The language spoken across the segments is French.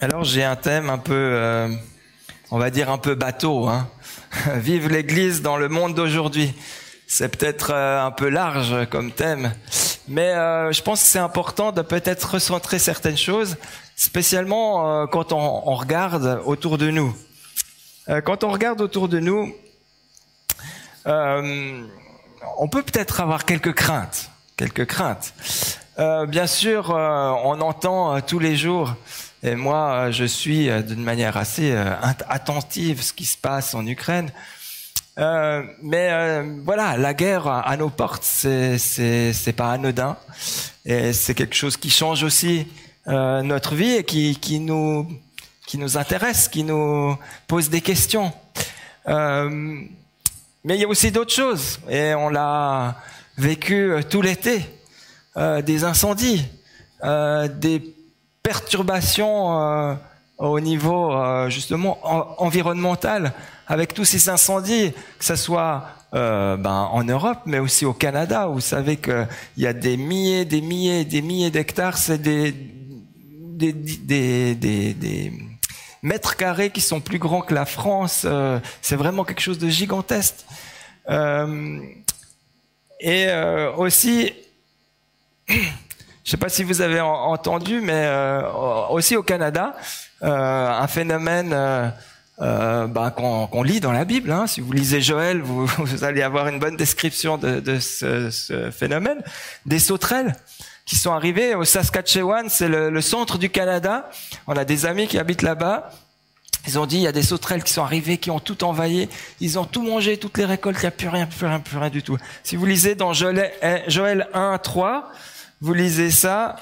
Alors j'ai un thème un peu, euh, on va dire un peu bateau. Hein. Vive l'Église dans le monde d'aujourd'hui. C'est peut-être euh, un peu large comme thème, mais euh, je pense que c'est important de peut-être recentrer certaines choses, spécialement quand on, regarde autour de nous. quand on regarde autour de nous, on peut peut-être avoir quelques craintes, quelques craintes. bien sûr, on entend tous les jours et moi, euh, je suis euh, d'une manière assez euh, attentive ce qui se passe en Ukraine. Mais voilà, la guerre à nos portes, c'est pas anodin, et c'est quelque chose qui change aussi notre vie et qui qui nous qui nous intéresse, qui nous pose des questions. mais il y a aussi d'autres choses, et on l'a vécu tout l'été, des incendies, des perturbations euh, au niveau euh, justement environnemental avec tous ces incendies, que ce soit euh, ben, en Europe, mais aussi au Canada. Vous savez qu'il y a des milliers, des milliers, des milliers d'hectares, c'est des, des, des, des, mètres carrés qui sont plus grands que la France. c'est vraiment quelque chose de gigantesque. et aussi je ne sais pas si vous avez entendu, mais euh, aussi au Canada, euh, un phénomène euh, bah, qu'on lit dans la Bible. Hein. Si vous lisez Joël, vous, allez avoir une bonne description de, ce, phénomène. Des sauterelles qui sont arrivées au Saskatchewan, c'est le, le, centre du Canada. On a des amis qui habitent là-bas. Ils ont dit, il y a des sauterelles qui sont arrivées, qui ont tout envahi. Ils ont tout mangé, toutes les récoltes, il n'y a plus rien, plus rien, plus rien du tout. Si vous lisez dans Joël, Joël 1, 3, vous lisez ça,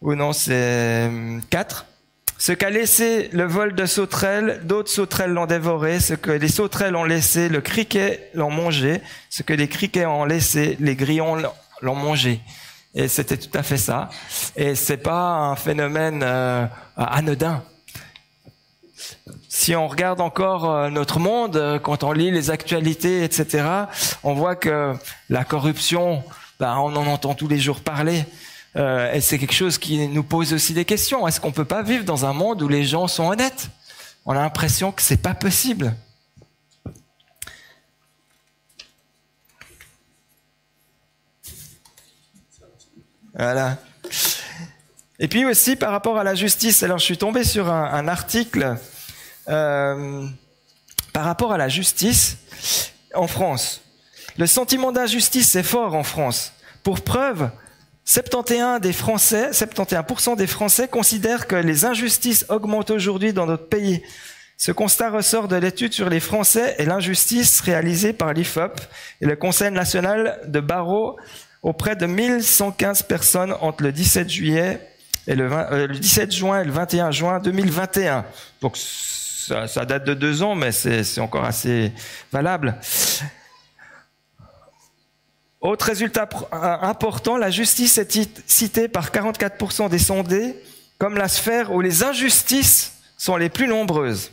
ou non, c'est 4. Hum, ce qu'a laissé le vol de sauterelles, d'autres sauterelles l'ont dévoré. Ce que les sauterelles ont laissé, le criquet l'ont mangé. Ce que les criquets ont laissé, les grillons l'ont mangé. Et c'était tout à fait ça. Et c'est pas un phénomène euh, anodin. Si on regarde encore euh, notre monde, euh, quand on lit les actualités, etc., on voit que la corruption, bah, on en entend tous les jours parler. Euh, et c'est quelque chose qui nous pose aussi des questions. Est-ce qu'on peut pas vivre dans un monde où les gens sont honnêtes? On a l'impression que c'est pas possible. Voilà. Et puis aussi par rapport à la justice. Alors je suis tombé sur un, un article euh, par rapport à la justice en France. Le sentiment d'injustice est fort en France. Pour preuve, 71 des Français, 71% des Français considèrent que les injustices augmentent aujourd'hui dans notre pays. Ce constat ressort de l'étude sur les Français et l'injustice réalisée par l'IFOP et le Conseil national de barreau auprès de 1115 personnes entre le 17 juillet et le, 20, euh, le 17 juin et le 21 juin 2021. Donc ça date de deux ans, mais c'est encore assez valable. Autre résultat important, la justice est citée par 44% des sondés comme la sphère où les injustices sont les plus nombreuses.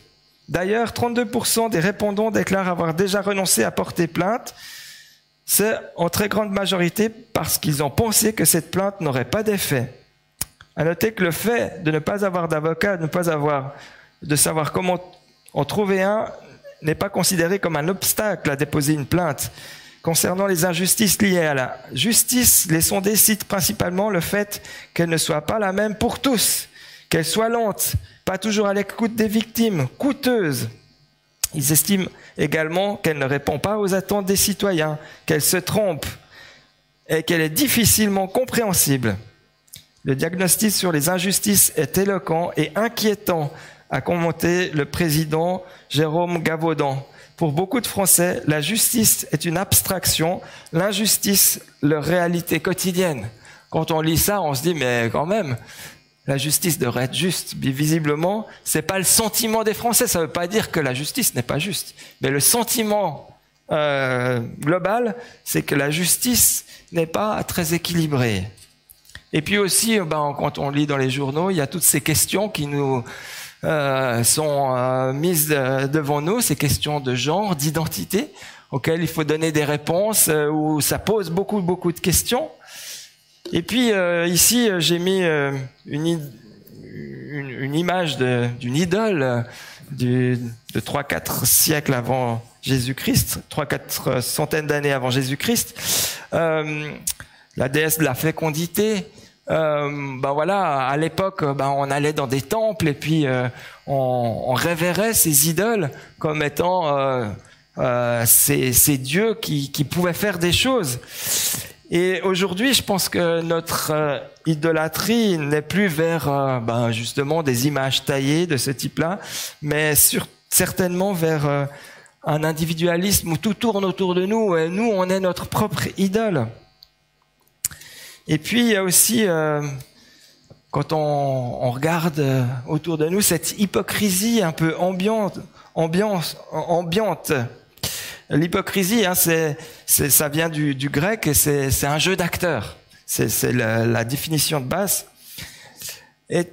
D'ailleurs, 32% des répondants déclarent avoir déjà renoncé à porter plainte. C'est en très grande majorité parce qu'ils ont pensé que cette plainte n'aurait pas d'effet. À noter que le fait de ne pas avoir d'avocat, de ne pas avoir, de savoir comment en trouver un, n'est pas considéré comme un obstacle à déposer une plainte. Concernant les injustices liées à la justice, les sondés citent principalement le fait qu'elle ne soit pas la même pour tous, qu'elle soit lente, pas toujours à l'écoute des victimes, coûteuse. Ils estiment également qu'elle ne répond pas aux attentes des citoyens, qu'elle se trompe et qu'elle est difficilement compréhensible. Le diagnostic sur les injustices est éloquent et inquiétant, a commenté le président Jérôme Gavaudan. Pour beaucoup de Français, la justice est une abstraction, l'injustice leur réalité quotidienne. Quand on lit ça, on se dit mais quand même, la justice devrait être juste. Mais visiblement, c'est pas le sentiment des Français. Ça ne veut pas dire que la justice n'est pas juste, mais le sentiment euh, global, c'est que la justice n'est pas très équilibrée. Et puis aussi, ben, quand on lit dans les journaux, il y a toutes ces questions qui nous sont euh, mises devant nous, ces questions de genre, d'identité, auxquelles il faut donner des réponses, euh, où ça pose beaucoup, beaucoup de questions. Et puis ici, j'ai mis une, image d'une idole de 3-4 siècles avant Jésus-Christ, 3-4 centaines d'années avant Jésus-Christ. Euh, la déesse de la fécondité. Euh, ben voilà, à l'époque, ben on allait dans des temples et puis euh, on, on, révérait ces idoles comme étant euh, euh ces, ces, dieux qui, qui, pouvaient faire des choses. Et aujourd'hui, je pense que notre euh, idolâtrie n'est plus vers ben justement des images taillées de ce type-là, mais sur, certainement vers un individualisme où tout tourne autour de nous et nous, on est notre propre idole. Et puis il y a aussi, euh, quand on, regarde euh, autour de nous, cette hypocrisie un peu ambiante, ambiance, ambiante. L'hypocrisie, hein, c'est, ça vient du, grec et c'est, un jeu d'acteurs. C'est, la, la, définition de base. Et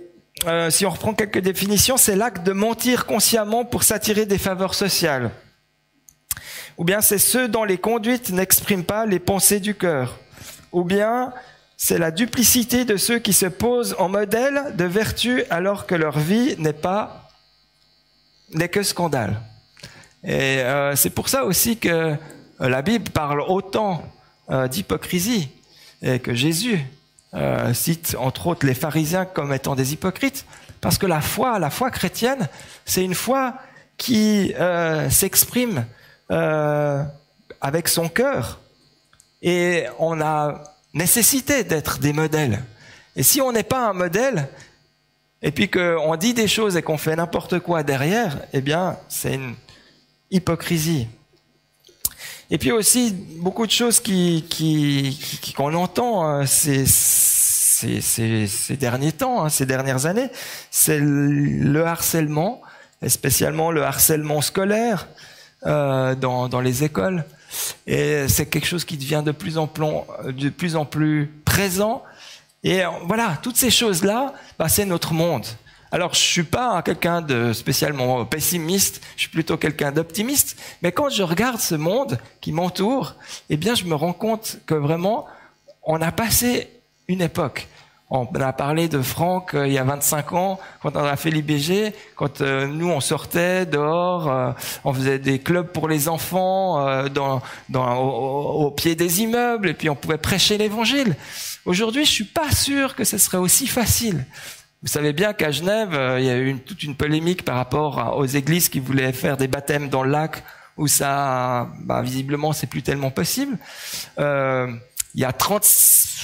euh, si on reprend quelques définitions, c'est l'acte de mentir consciemment pour s'attirer des faveurs sociales. Ou bien c'est ceux dont les conduites n'expriment pas les pensées du cœur. Ou bien c'est la duplicité de ceux qui se posent en modèle de vertu alors que leur vie n'est pas n'est que scandale. Et euh, c'est pour ça aussi que euh, la Bible parle autant euh, d'hypocrisie et que Jésus cite entre autres les pharisiens comme étant des hypocrites, parce que la foi, la foi chrétienne, c'est une foi qui s'exprime avec son cœur. Et on a nécessité d'être des modèles. Et si on n'est pas un modèle, et puis qu'on dit des choses et qu'on fait n'importe quoi derrière, eh bien, c'est une hypocrisie. Et puis aussi, beaucoup de choses qui, qu'on entend hein, ces, ces, derniers temps, hein, ces dernières années, c'est le harcèlement, et spécialement le harcèlement scolaire euh, dans, dans les écoles. Et c'est quelque chose qui devient de plus en plus, présent. Et voilà, toutes ces choses-là, bah, c'est notre monde. Alors, je suis pas quelqu'un de spécialement pessimiste, je suis plutôt quelqu'un d'optimiste. Mais quand je regarde ce monde qui m'entoure, eh bien, je me rends compte que vraiment, on a passé une époque. On a parlé de Franck euh, il y a 25 ans, quand on a fait l'IBG, quand euh, nous on sortait dehors, euh, on faisait des clubs pour les enfants dans, dans, au, pied des immeubles, et puis on pouvait prêcher l'Évangile. Aujourd'hui, je suis pas sûr que ce serait aussi facile. Vous savez bien qu'à Genève, il y a eu toute une polémique par rapport aux églises qui voulaient faire des baptêmes dans le lac, où ça, bah, visiblement, c'est plus tellement possible. Il y a 30,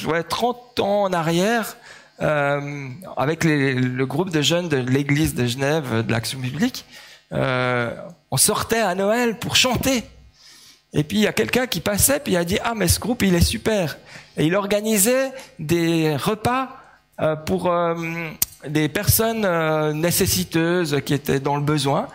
ouais, 30 ans en arrière, euh, avec le groupe de jeunes de l'église de Genève, de l'Action publique, euh, on sortait à Noël pour chanter. Et puis il y a quelqu'un qui passait, puis il a dit ah mais ce groupe il est super. Et il organisait des repas euh, pour des personnes euh, nécessiteuses qui étaient dans le besoin.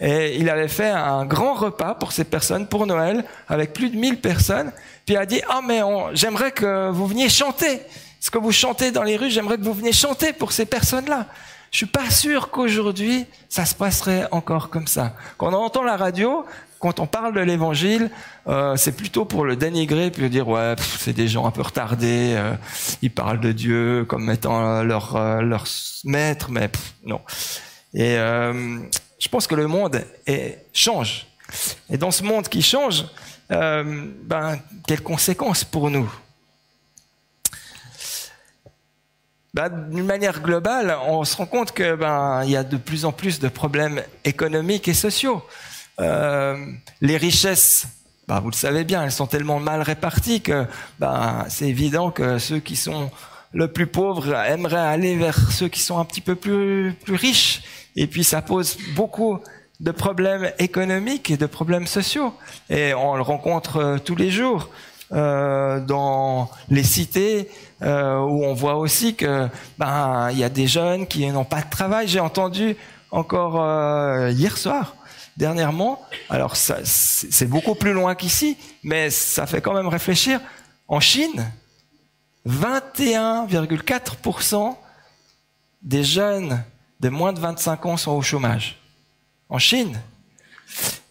Et il avait fait un grand repas pour ces personnes pour Noël avec plus de 1000 personnes. Puis il a dit ah mais j'aimerais que vous veniez chanter. Ce que vous chantez dans les rues, j'aimerais que vous veniez chanter pour ces personnes-là. Je suis pas sûr qu'aujourd'hui ça se passerait encore comme ça. Quand on entend la radio, quand on parle de l'évangile, euh, c'est plutôt pour le dénigrer, puis dire ouais, c'est des gens un peu retardés, euh, ils parlent de Dieu comme étant leur euh, leur maître, mais non. Et je pense que le monde change. Et dans ce monde qui change, ben, quelles conséquences pour nous? Ben, D'une manière globale, on se rend compte que ben y a de plus en plus de problèmes économiques et sociaux. Euh, les richesses, ben, vous le savez bien, elles sont tellement mal réparties que ben, c'est évident que ceux qui sont le plus pauvres aimeraient aller vers ceux qui sont un petit peu plus, plus riches. Et puis ça pose beaucoup de problèmes économiques et de problèmes sociaux. Et on le rencontre euh, tous les jours euh, dans les cités euh, où on voit aussi que ben il y a des jeunes qui n'ont pas de travail. J'ai entendu encore euh, hier soir, dernièrement. Alors ça, c'est beaucoup plus loin qu'ici, mais ça fait quand même réfléchir. En Chine, 21,4% des jeunes de moins de 25 ans sont au chômage en Chine.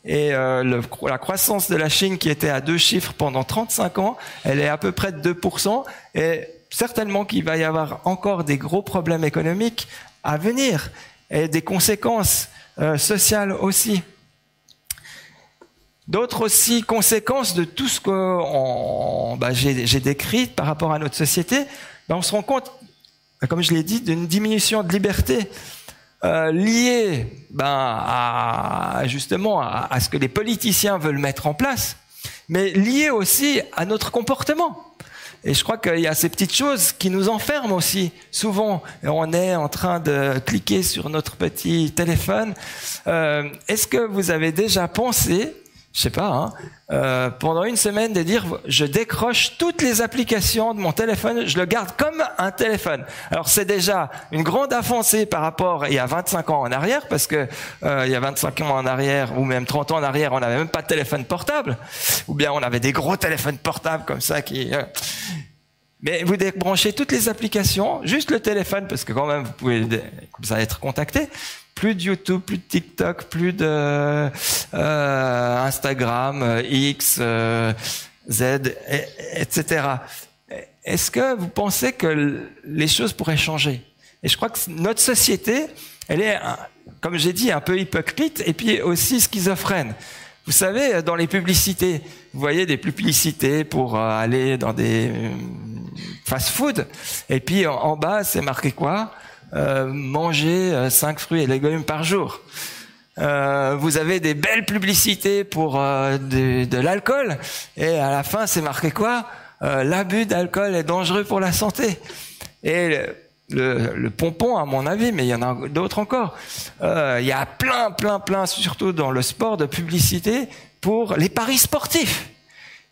Et euh, la croissance de la Chine, qui était à deux chiffres pendant 35 ans, elle est à peu près de 2%. Et certainement qu'il va y avoir encore des gros problèmes économiques à venir et des conséquences euh, sociales aussi. D'autres aussi conséquences de tout ce que bah, j'ai décrit par rapport à notre société, bah, on se rend compte, comme je l'ai dit, d'une diminution de liberté euh, liée à, justement à, ce que les politiciens veulent mettre en place, mais liée aussi à notre comportement. Et je crois qu'il y a ces petites choses qui nous enferment aussi. Souvent, on est en train de cliquer sur notre petit téléphone. Euh, Est-ce que vous avez déjà pensé je sais pas, hein, euh, pendant une semaine de dire je décroche toutes les applications de mon téléphone, je le garde comme un téléphone. Alors c'est déjà une grande avancée par rapport il y a 25 ans en arrière, parce que euh, il y a 25 ans en arrière ou même 30 ans en arrière, on n'avait même pas de téléphone portable, ou bien on avait des gros téléphones portables comme ça qui. Euh, mais vous débranchez toutes les applications, juste le téléphone, parce que quand même vous pouvez comme ça être contacté plus de YouTube, plus de TikTok, plus de euh, Instagram, euh, X, euh, Z, etc. Est-ce que vous pensez que les choses pourraient changer? Et je crois que notre société, elle est, comme j'ai dit, un peu hypocrite et puis aussi schizophrène. Vous savez, dans les publicités, vous voyez des publicités pour aller dans des fast-food, et puis en bas, c'est marqué quoi? Euh, manger 5 euh, fruits et légumes par jour. Euh, vous avez des belles publicités pour euh, de, de l'alcool et à la fin c'est marqué quoi? L'abus d'alcool est dangereux pour la santé. Et le, le, pompon à mon avis, mais il y en a d'autres encore. il y a plein, plein, plein, surtout dans le sport, de publicité pour les paris sportifs.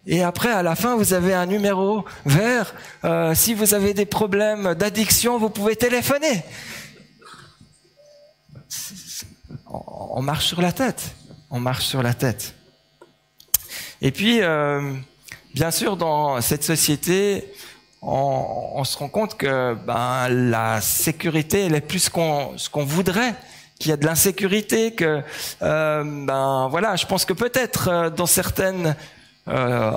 Et après, à la fin, vous avez un numéro vert. Euh, si vous avez des problèmes d'addiction, vous pouvez téléphoner. On marche sur la tête. On marche sur la tête. Et puis, euh, bien sûr, dans cette société, on, se rend compte que ben, la sécurité, elle est plus ce qu'on voudrait qu'il y a de l'insécurité, que euh, ben voilà, je pense que peut-être dans certaines euh,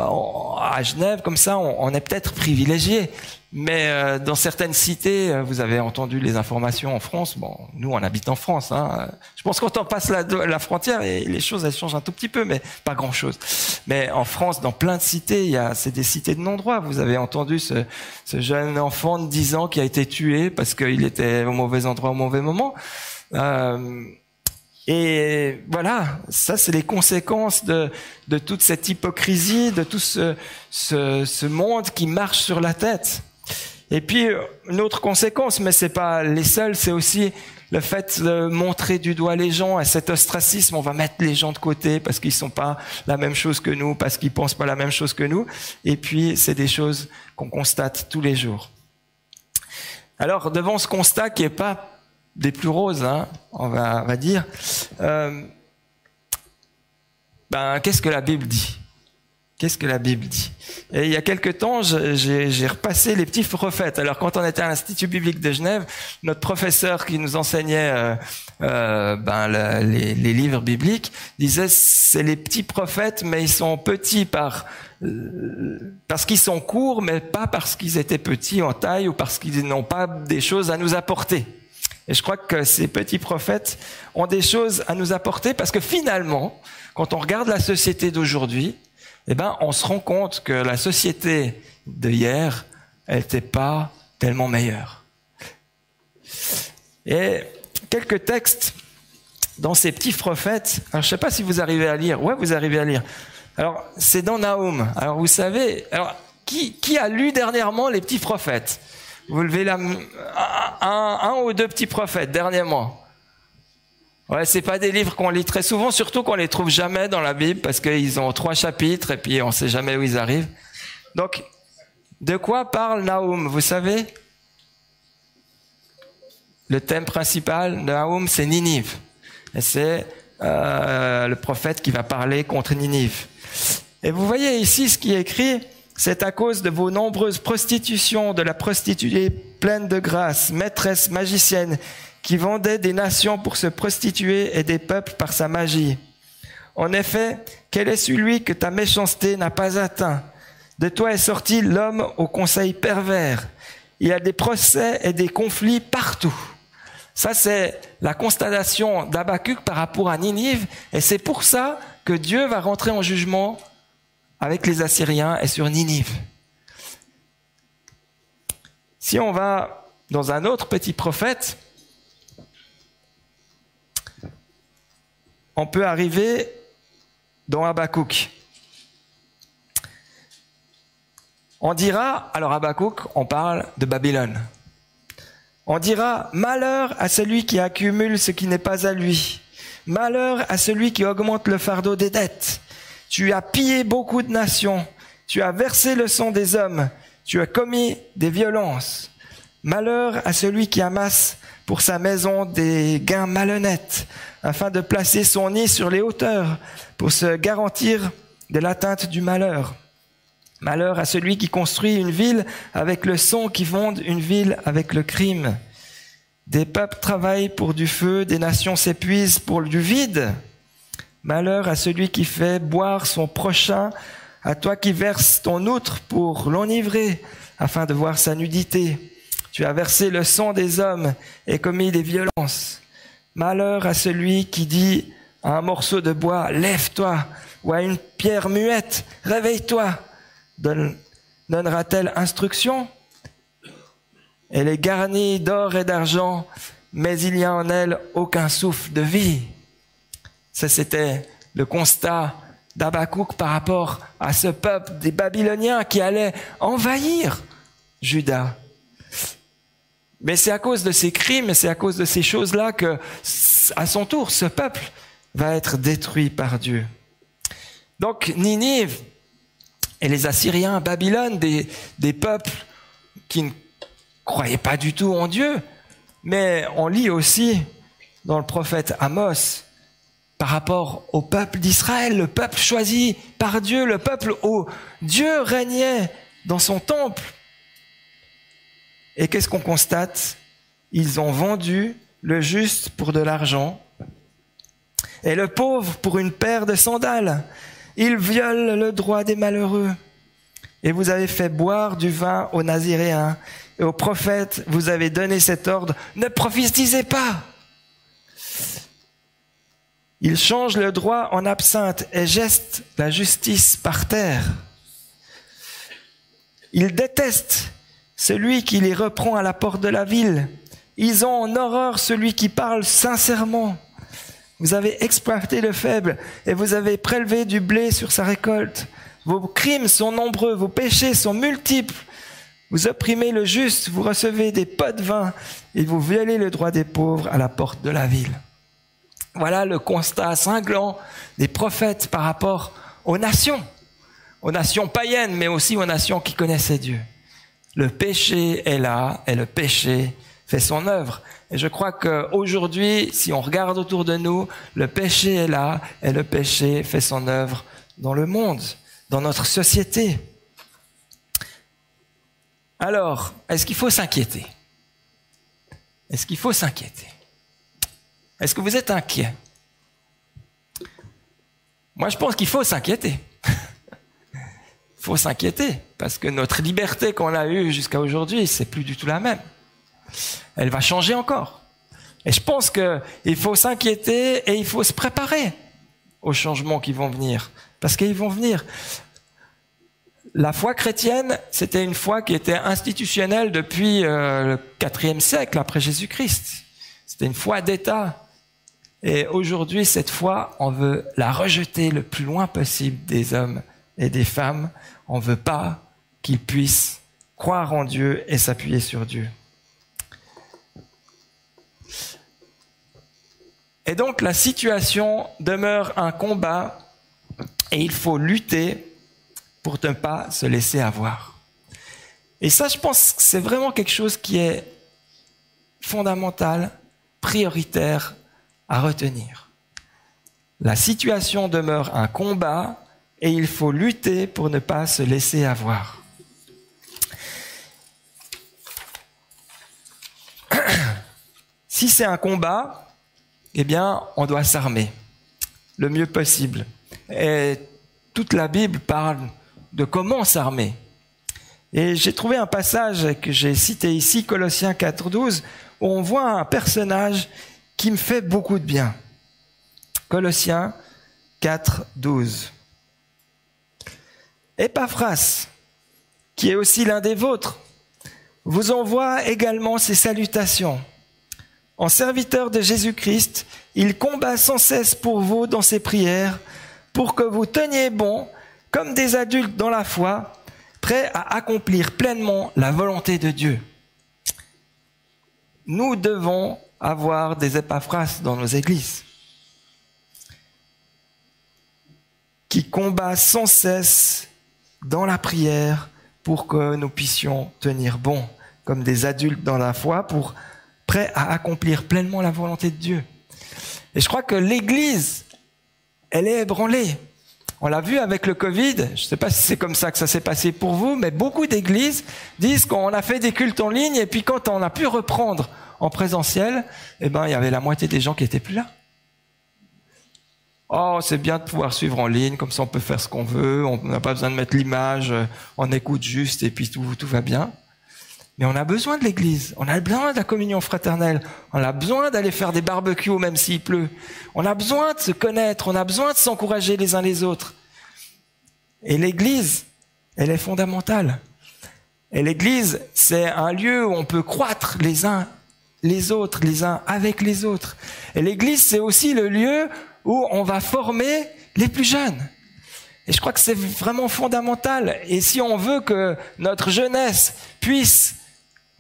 à Genève, comme ça, on, est peut-être privilégié. Mais euh, dans certaines cités, euh, vous avez entendu les informations en France. Bon, nous, on habite en France. Hein. Je pense qu'on on passe la, la, frontière, et les choses elles changent un tout petit peu, mais pas grand-chose. Mais en France, dans plein de cités, il y a c'est des cités de non-droit. Vous avez entendu ce, ce, jeune enfant de 10 ans qui a été tué parce qu'il était au mauvais endroit au mauvais moment. Euh, et voilà, ça c'est les conséquences de, de, toute cette hypocrisie, de tout ce, ce, ce, monde qui marche sur la tête. Et puis une autre conséquence, mais c'est pas les seules, c'est aussi le fait de montrer du doigt les gens à cet ostracisme. On va mettre les gens de côté parce qu'ils sont pas la même chose que nous, parce qu'ils pensent pas la même chose que nous. Et puis c'est des choses qu'on constate tous les jours. Alors devant ce constat qui est pas des plus roses, hein, on, va, dire. Euh, ben, qu'est-ce que la Bible dit? Qu'est-ce que la Bible dit? Et il y a quelque temps, j'ai repassé les petits prophètes. Alors, quand on était à l'Institut biblique de Genève, notre professeur qui nous enseignait euh, euh, ben, les, livres bibliques disait c'est les petits prophètes, mais ils sont petits par parce qu'ils sont courts, mais pas parce qu'ils étaient petits en taille ou parce qu'ils n'ont pas des choses à nous apporter. Et je crois que ces petits prophètes ont des choses à nous apporter parce que finalement, quand on regarde la société d'aujourd'hui, eh ben, on se rend compte que la société de hier, elle n'était pas tellement meilleure. Et quelques textes dans ces petits prophètes. Alors, je sais pas si vous arrivez à lire. Ouais, vous arrivez à lire. Alors, c'est dans Naoum. Alors, vous savez, alors, qui a lu dernièrement les petits prophètes? Vous levez la un, un ou deux petits prophètes dernièrement. Ouais, c'est pas des livres qu'on lit très souvent, surtout qu'on les trouve jamais dans la Bible parce qu'ils ont trois chapitres et puis on sait jamais où ils arrivent. Donc, de quoi parle Naoum Vous savez? Le thème principal de Naoum, c'est Ninive. Et c'est euh, le prophète qui va parler contre Ninive. Et vous voyez ici ce qui est écrit c'est à cause de vos nombreuses prostitutions, de la prostituée pleine de grâce, maîtresse magicienne, qui vendait des nations pour se prostituer et des peuples par sa magie. En effet, quel est celui que ta méchanceté n'a pas atteint? De toi est sorti l'homme au conseil pervers. Il y a des procès et des conflits partout. Ça, c'est la constatation d'Abacuc par rapport à Ninive, et c'est pour ça que Dieu va rentrer en jugement avec les Assyriens et sur Ninive. Si on va dans un autre petit prophète, on peut arriver dans Habakkuk. On dira, alors Habakkuk, on parle de Babylone. On dira, malheur à celui qui accumule ce qui n'est pas à lui. Malheur à celui qui augmente le fardeau des dettes. Tu as pillé beaucoup de nations. Tu as versé le sang des hommes. Tu as commis des violences. Malheur à celui qui amasse pour sa maison des gains malhonnêtes, afin de placer son nid sur les hauteurs, pour se garantir de l'atteinte du malheur. Malheur à celui qui construit une ville avec le son, qui fonde une ville avec le crime. Des peuples travaillent pour du feu, des nations s'épuisent pour du vide. Malheur à celui qui fait boire son prochain, à toi qui verses ton outre pour l'enivrer, afin de voir sa nudité. Tu as versé le sang des hommes et commis des violences. Malheur à celui qui dit à un morceau de bois, lève-toi, ou à une pierre muette, réveille-toi. Donnera-t-elle instruction? Elle est garnie d'or et d'argent, mais il n'y a en elle aucun souffle de vie. Ça, c'était le constat d'Abakouk par rapport à ce peuple des Babyloniens qui allait envahir Juda. Mais c'est à cause de ces crimes, c'est à cause de ces choses-là que, à son tour, ce peuple va être détruit par Dieu. Donc, Ninive et les Assyriens, Babylone, des peuples qui ne croyaient pas du tout en Dieu. Mais on lit aussi dans le prophète Amos, par rapport au peuple d'Israël, le peuple choisi par Dieu, le peuple où Dieu régnait dans son temple. Et qu'est-ce qu'on constate? Ils ont vendu le juste pour de l'argent et le pauvre pour une paire de sandales. Ils violent le droit des malheureux. Et vous avez fait boire du vin aux Naziréens et aux prophètes, vous avez donné cet ordre, ne prophétisez pas. Ils changent le droit en absinthe et gestent la justice par terre. Ils détestent celui qui les reprend à la porte de la ville. Ils ont en horreur celui qui parle sincèrement. Vous avez exploité le faible et vous avez prélevé du blé sur sa récolte. Vos crimes sont nombreux, vos péchés sont multiples. Vous opprimez le juste, vous recevez des pots de vin et vous violez le droit des pauvres à la porte de la ville. Voilà le constat cinglant des prophètes par rapport aux nations, aux nations païennes, mais aussi aux nations qui connaissaient Dieu. Le péché est là et le péché fait son œuvre. Et je crois qu'aujourd'hui, si on regarde autour de nous, le péché est là et le péché fait son œuvre dans le monde, dans notre société. Alors, est-ce qu'il faut s'inquiéter? Est-ce qu'il faut s'inquiéter? Est-ce que vous êtes inquiet? Moi, je pense qu'il faut s'inquiéter. Il faut s'inquiéter parce que notre liberté qu'on a eue jusqu'à aujourd'hui, c'est plus du tout la même. Elle va changer encore. Et je pense qu'il faut s'inquiéter et il faut se préparer aux changements qui vont venir. Parce qu'ils vont venir. La foi chrétienne, c'était une foi qui était institutionnelle depuis euh, le IVe siècle après Jésus-Christ. C'était une foi d'État. Et aujourd'hui, cette foi, on veut la rejeter le plus loin possible des hommes et des femmes. On ne veut pas qu'ils puissent croire en Dieu et s'appuyer sur Dieu. Et donc la situation demeure un combat et il faut lutter pour ne pas se laisser avoir. Et ça, je pense que c'est vraiment quelque chose qui est fondamental, prioritaire à retenir. La situation demeure un combat et il faut lutter pour ne pas se laisser avoir. Si c'est un combat, eh bien, on doit s'armer le mieux possible. Et toute la Bible parle de comment s'armer. Et j'ai trouvé un passage que j'ai cité ici, Colossiens 4.12, où on voit un personnage qui me fait beaucoup de bien. Colossiens 4, 12. Epaphras, qui est aussi l'un des vôtres, vous envoie également ses salutations. En serviteur de Jésus-Christ, il combat sans cesse pour vous dans ses prières, pour que vous teniez bon, comme des adultes dans la foi, prêts à accomplir pleinement la volonté de Dieu. Nous devons avoir des épaphras dans nos églises qui combat sans cesse dans la prière pour que nous puissions tenir bon comme des adultes dans la foi, pour prêts à accomplir pleinement la volonté de Dieu. Et je crois que l'Église, elle est ébranlée. On l'a vu avec le Covid, je ne sais pas si c'est comme ça que ça s'est passé pour vous, mais beaucoup d'églises disent qu'on a fait des cultes en ligne et puis quand on a pu reprendre en présentiel, eh ben, il y avait la moitié des gens qui étaient plus là. Oh, c'est bien de pouvoir suivre en ligne, comme ça on peut faire ce qu'on veut, on n'a pas besoin de mettre l'image, euh, on écoute juste et puis tout, tout va bien. Mais on a besoin de l'église, on a besoin de la communion fraternelle, on a besoin d'aller faire des barbecues même s'il pleut. On a besoin de se connaître, on a besoin de s'encourager les uns les autres. Et l'église, elle est fondamentale. Et l'église, c'est un lieu où on peut croître les uns les autres, les uns avec les autres. Et l'église, c'est aussi le lieu où on va former les plus jeunes. Et je crois que c'est vraiment fondamental. Et si on veut que notre jeunesse puisse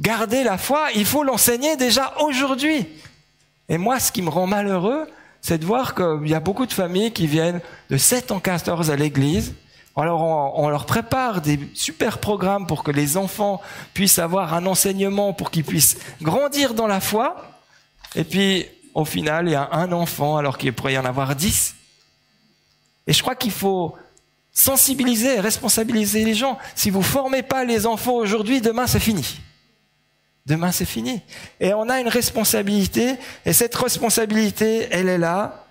garder la foi, il faut l'enseigner déjà aujourd'hui. Et moi, ce qui me rend malheureux, c'est de voir qu'il y a beaucoup de familles qui viennent de 7 en 14 à l'église. Alors on, on, leur prépare des super programmes pour que les enfants puissent avoir un enseignement, pour qu'ils puissent grandir dans la foi. Et puis, au final, il y a un enfant alors qu'il pourrait y en avoir 10. Et je crois qu'il faut sensibiliser, responsabiliser les gens. Si vous formez pas les enfants aujourd'hui, demain c'est fini. Demain, c'est fini. Et on a une responsabilité, et cette responsabilité, elle est là.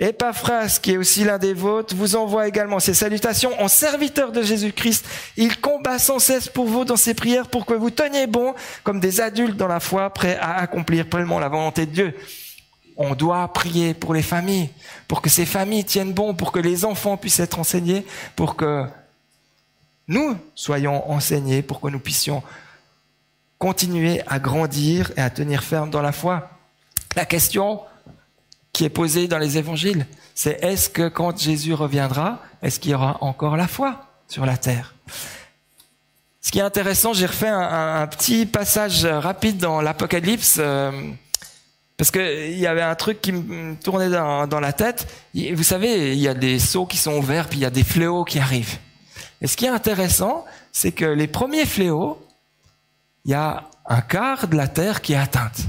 Epaphras, qui est aussi l'un des vôtres, vous envoie également ses salutations en serviteur de Jésus-Christ. Il combat sans cesse pour vous dans ses prières pour que vous teniez bon comme des adultes dans la foi, prêts à accomplir pleinement la volonté de Dieu. On doit prier pour les familles, pour que ces familles tiennent bon, pour que les enfants puissent être enseignés, pour que nous soyons enseignés, pour que nous puissions continuer à grandir et à tenir ferme dans la foi. La question qui est posée dans les évangiles, c'est est-ce que quand Jésus reviendra, est-ce qu'il y aura encore la foi sur la terre? Ce qui est intéressant, j'ai refait un, petit passage rapide dans l'Apocalypse. Euh, parce qu'il y avait un truc qui me tournait dans, dans, la tête. Vous savez, il y a des seaux qui sont ouverts, puis il y a des fléaux qui arrivent. Et ce qui est intéressant, c'est que les premiers fléaux, il y a un quart de la terre qui est atteinte.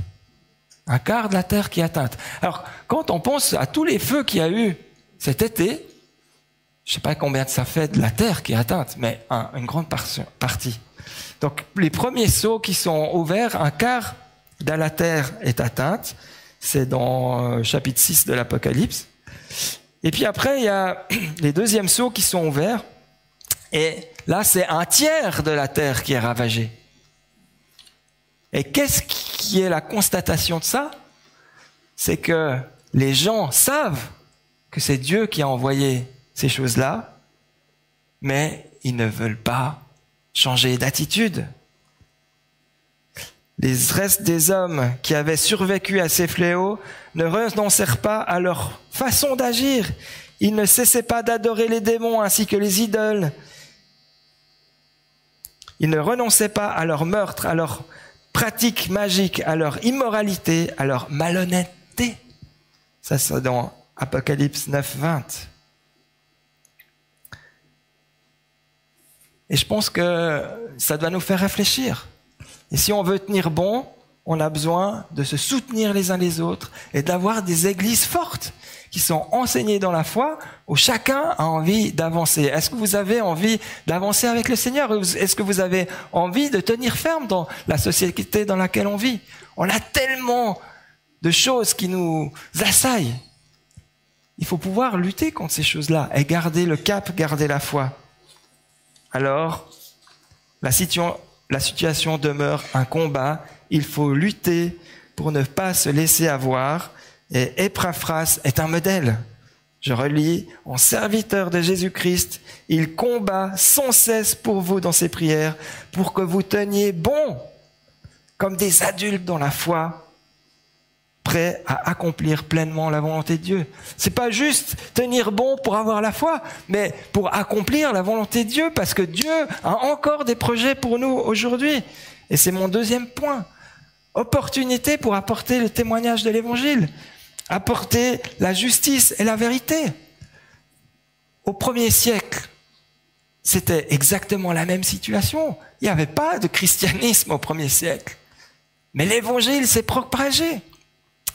Un quart de la terre qui est atteinte. Alors, quand on pense à tous les feux qu'il y a eu cet été, je ne sais pas combien ça fait de la terre qui est atteinte, mais une grande partie. Donc, les premiers sauts qui sont ouverts, un quart de la terre est atteinte. C'est dans euh, chapitre 6 de l'Apocalypse. Et puis après, il y a les deuxièmes sauts qui sont ouverts. Et là, c'est un tiers de la terre qui est ravagée. Et qu'est-ce qui est la constatation de ça? C'est que les gens savent que c'est Dieu qui a envoyé ces choses-là, mais ils ne veulent pas changer d'attitude. Les restes des hommes qui avaient survécu à ces fléaux ne renoncèrent pas à leur façon d'agir. Ils ne cessaient pas d'adorer les démons ainsi que les idoles. Ils ne renonçaient pas à leur meurtre, à leur pratiques magiques, à leur immoralité, à leur malhonnêteté. Ça, c'est dans Apocalypse 9, 20. Et je pense que ça doit nous faire réfléchir. Et si on veut tenir bon, on a besoin de se soutenir les uns les autres et d'avoir des églises fortes qui sont enseignées dans la foi où chacun a envie d'avancer. Est-ce que vous avez envie d'avancer avec le Seigneur Est-ce que vous avez envie de tenir ferme dans la société dans laquelle on vit? On a tellement de choses qui nous assaillent. Il faut pouvoir lutter contre ces choses-là et garder le cap, garder la foi. Alors, la situation demeure un combat. Il faut lutter pour ne pas se laisser avoir. Et Epaphras est un modèle. Je relis, en serviteur de Jésus-Christ, il combat sans cesse pour vous dans ses prières, pour que vous teniez bon, comme des adultes dans la foi, prêts à accomplir pleinement la volonté de Dieu. C'est pas juste tenir bon pour avoir la foi, mais pour accomplir la volonté de Dieu, parce que Dieu a encore des projets pour nous aujourd'hui. Et c'est mon deuxième point. Opportunité pour apporter le témoignage de l'évangile apporter la justice et la vérité. Au premier siècle, c'était exactement la même situation. Il n'y avait pas de christianisme au premier siècle. Mais l'évangile s'est propagé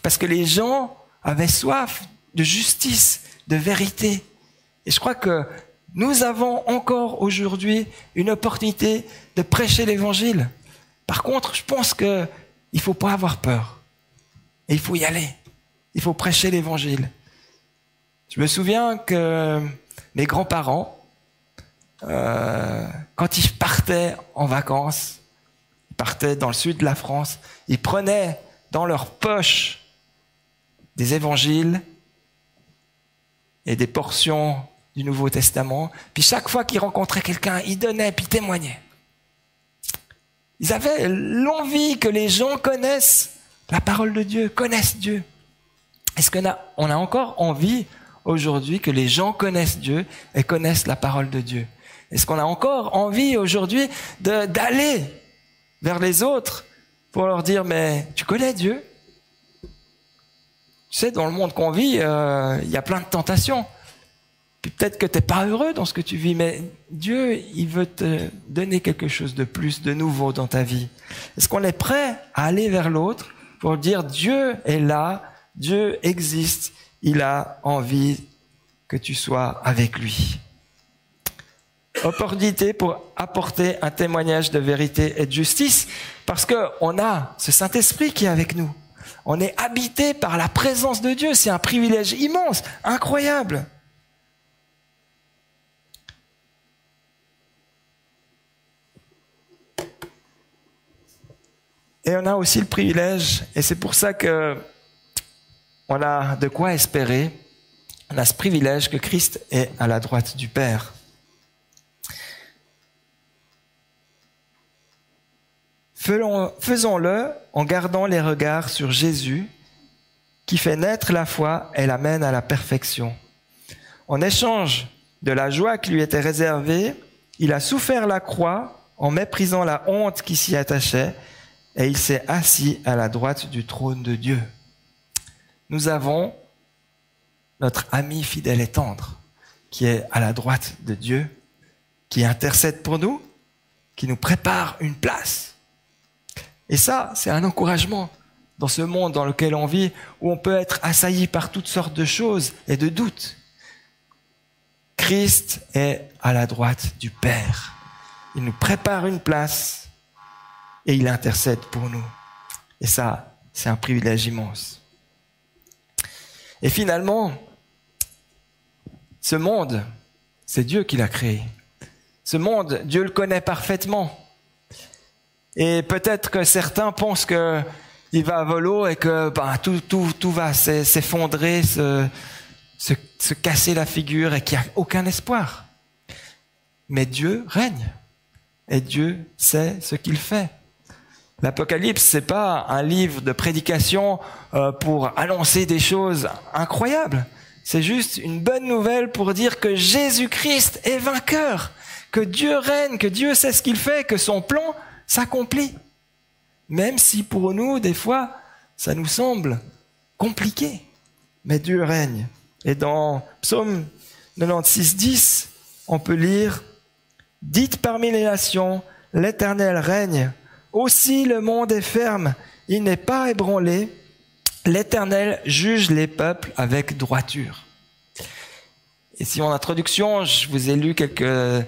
parce que les gens avaient soif de justice, de vérité. Et je crois que nous avons encore aujourd'hui une opportunité de prêcher l'évangile. Par contre, je pense qu'il ne faut pas avoir peur. Et il faut y aller. Il faut prêcher l'évangile. Je me souviens que mes grands-parents, euh, quand ils partaient en vacances, ils partaient dans le sud de la France, ils prenaient dans leur poche des évangiles et des portions du Nouveau Testament. Puis chaque fois qu'ils rencontraient quelqu'un, ils donnaient, puis témoignaient. Ils avaient l'envie que les gens connaissent la parole de Dieu, connaissent Dieu. Est-ce qu'on a, encore envie aujourd'hui que les gens connaissent Dieu et connaissent la parole de Dieu? Est-ce qu'on a encore envie aujourd'hui d'aller vers les autres pour leur dire mais tu connais Dieu? Tu sais, dans le monde qu'on vit, euh, il y a plein de tentations. peut-être que tu n'es pas heureux dans ce que tu vis, mais Dieu, il veut te donner quelque chose de plus, de nouveau dans ta vie. Est-ce qu'on est prêt à aller vers l'autre pour dire Dieu est là Dieu existe, il a envie que tu sois avec lui. Opportunité pour apporter un témoignage de vérité et de justice, parce que on a ce Saint-Esprit qui est avec nous. On est habité par la présence de Dieu. C'est un privilège immense, incroyable. Et on a aussi le privilège, et c'est pour ça que on a de quoi espérer. On a ce privilège que Christ est à la droite du Père. Faisons-le en gardant les regards sur Jésus, qui fait naître la foi et l'amène à la perfection. En échange de la joie qui lui était réservée, il a souffert la croix en méprisant la honte qui s'y attachait, et il s'est assis à la droite du trône de Dieu nous avons notre ami fidèle et tendre, qui est à la droite de Dieu, qui intercède pour nous, qui nous prépare une place. Et ça, c'est un encouragement dans ce monde dans lequel on vit, où on peut être assailli par toutes sortes de choses et de doutes. Christ est à la droite du Père. Il nous prépare une place et il intercède pour nous. Et ça, c'est un privilège immense. Et finalement, ce monde, c'est Dieu qui l'a créé. Ce monde, Dieu le connaît parfaitement. Et peut-être que certains pensent que il va à volo et que ben, tout, va s'effondrer, se, se, se, casser la figure et qu'il n'y a aucun espoir. Mais Dieu règne et Dieu sait ce qu'il fait. L'Apocalypse, c'est pas un livre de prédication euh, pour annoncer des choses incroyables. C'est juste une bonne nouvelle pour dire que Jésus-Christ est vainqueur, que Dieu règne, que Dieu sait ce qu'il fait, que son plan s'accomplit. Même si pour nous, des fois, ça nous semble compliqué. Mais Dieu règne. Et dans Psaume 96, 10, on peut lire, Dites parmi les nations, l'Éternel règne aussi le monde est ferme, il n'est pas ébranlé. L'Éternel juge les peuples avec droiture. Et si en introduction, je vous ai lu quelques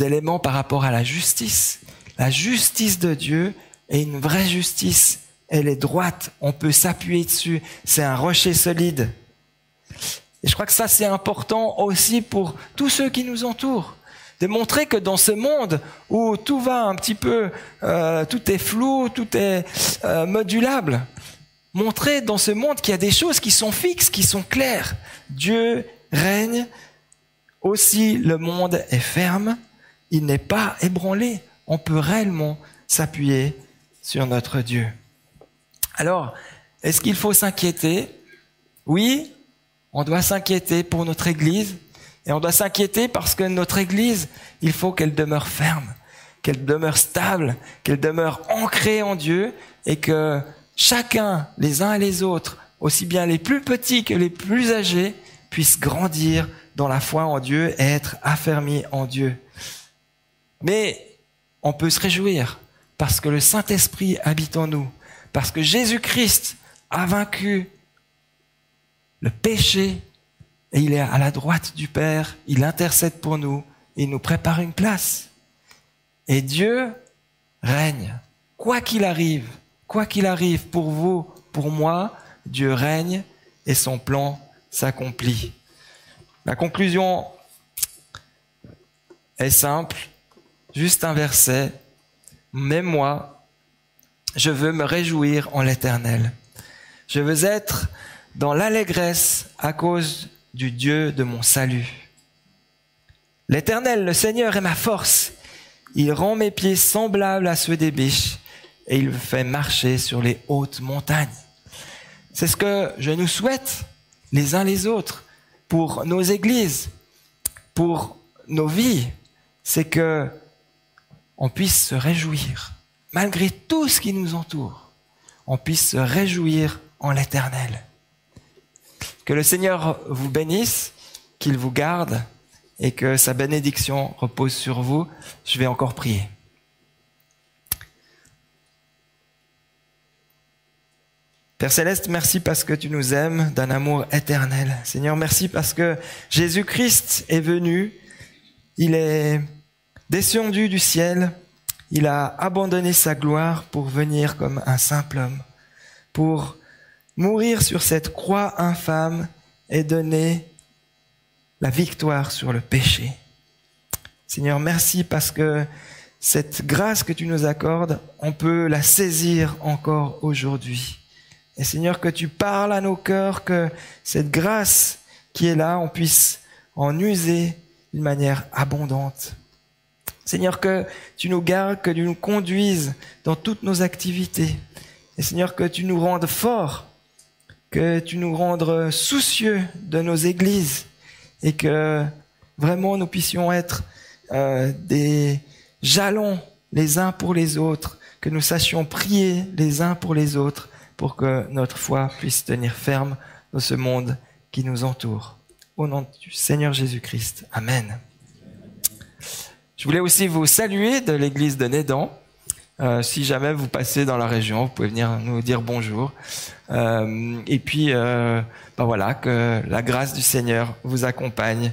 éléments par rapport à la justice. La justice de Dieu est une vraie justice. Elle est droite. On peut s'appuyer dessus. C'est un rocher solide. Et je crois que ça, c'est important aussi pour tous ceux qui nous entourent. De montrer que dans ce monde où tout va un petit peu, euh, tout est flou, tout est euh, modulable, montrer dans ce monde qu'il y a des choses qui sont fixes, qui sont claires. Dieu règne, aussi le monde est ferme, il n'est pas ébranlé. On peut réellement s'appuyer sur notre Dieu. Alors, est-ce qu'il faut s'inquiéter? Oui, on doit s'inquiéter pour notre Église, et on doit s'inquiéter parce que notre Église, il faut qu'elle demeure ferme, qu'elle demeure stable, qu'elle demeure ancrée en Dieu, et que chacun, les uns et les autres, aussi bien les plus petits que les plus âgés, puissent grandir dans la foi en Dieu et être affermis en Dieu. Mais on peut se réjouir parce que le Saint-Esprit habite en nous, parce que Jésus-Christ a vaincu le péché et il est à la droite du Père, il intercède pour nous, il nous prépare une place. Et Dieu règne, quoi qu'il arrive, quoi qu'il arrive pour vous, pour moi, Dieu règne et son plan s'accomplit. La conclusion est simple, juste un verset, mais moi, je veux me réjouir en l'éternel. Je veux être dans l'allégresse à cause du Dieu de mon salut. L'éternel, le Seigneur est ma force. Il rend mes pieds semblables à ceux des biches et il me fait marcher sur les hautes montagnes. C'est ce que je nous souhaite les uns les autres pour nos églises, pour nos vies, c'est que on puisse se réjouir malgré tout ce qui nous entoure. On puisse se réjouir en l'éternel. Que le Seigneur vous bénisse, qu'il vous garde et que sa bénédiction repose sur vous. Je vais encore prier. Père céleste, merci parce que tu nous aimes d'un amour éternel. Seigneur, merci parce que Jésus-Christ est venu, il est descendu du ciel, il a abandonné sa gloire pour venir comme un simple homme, pour mourir sur cette croix infâme et donner la victoire sur le péché. Seigneur, merci parce que cette grâce que tu nous accordes, on peut la saisir encore aujourd'hui. Et Seigneur, que tu parles à nos cœurs, que cette grâce qui est là, on puisse en user d'une manière abondante. Seigneur, que tu nous gardes, que tu nous conduises dans toutes nos activités. Et Seigneur, que tu nous rendes forts que tu nous rendes soucieux de nos églises et que vraiment nous puissions être euh, des jalons les uns pour les autres, que nous sachions prier les uns pour les autres pour que notre foi puisse tenir ferme dans ce monde qui nous entoure. Au nom du Seigneur Jésus-Christ. Amen. Je voulais aussi vous saluer de l'église de Nédan. Euh, si jamais vous passez dans la région, vous pouvez venir nous dire bonjour. Euh, et puis, euh, ben voilà, que la grâce du Seigneur vous accompagne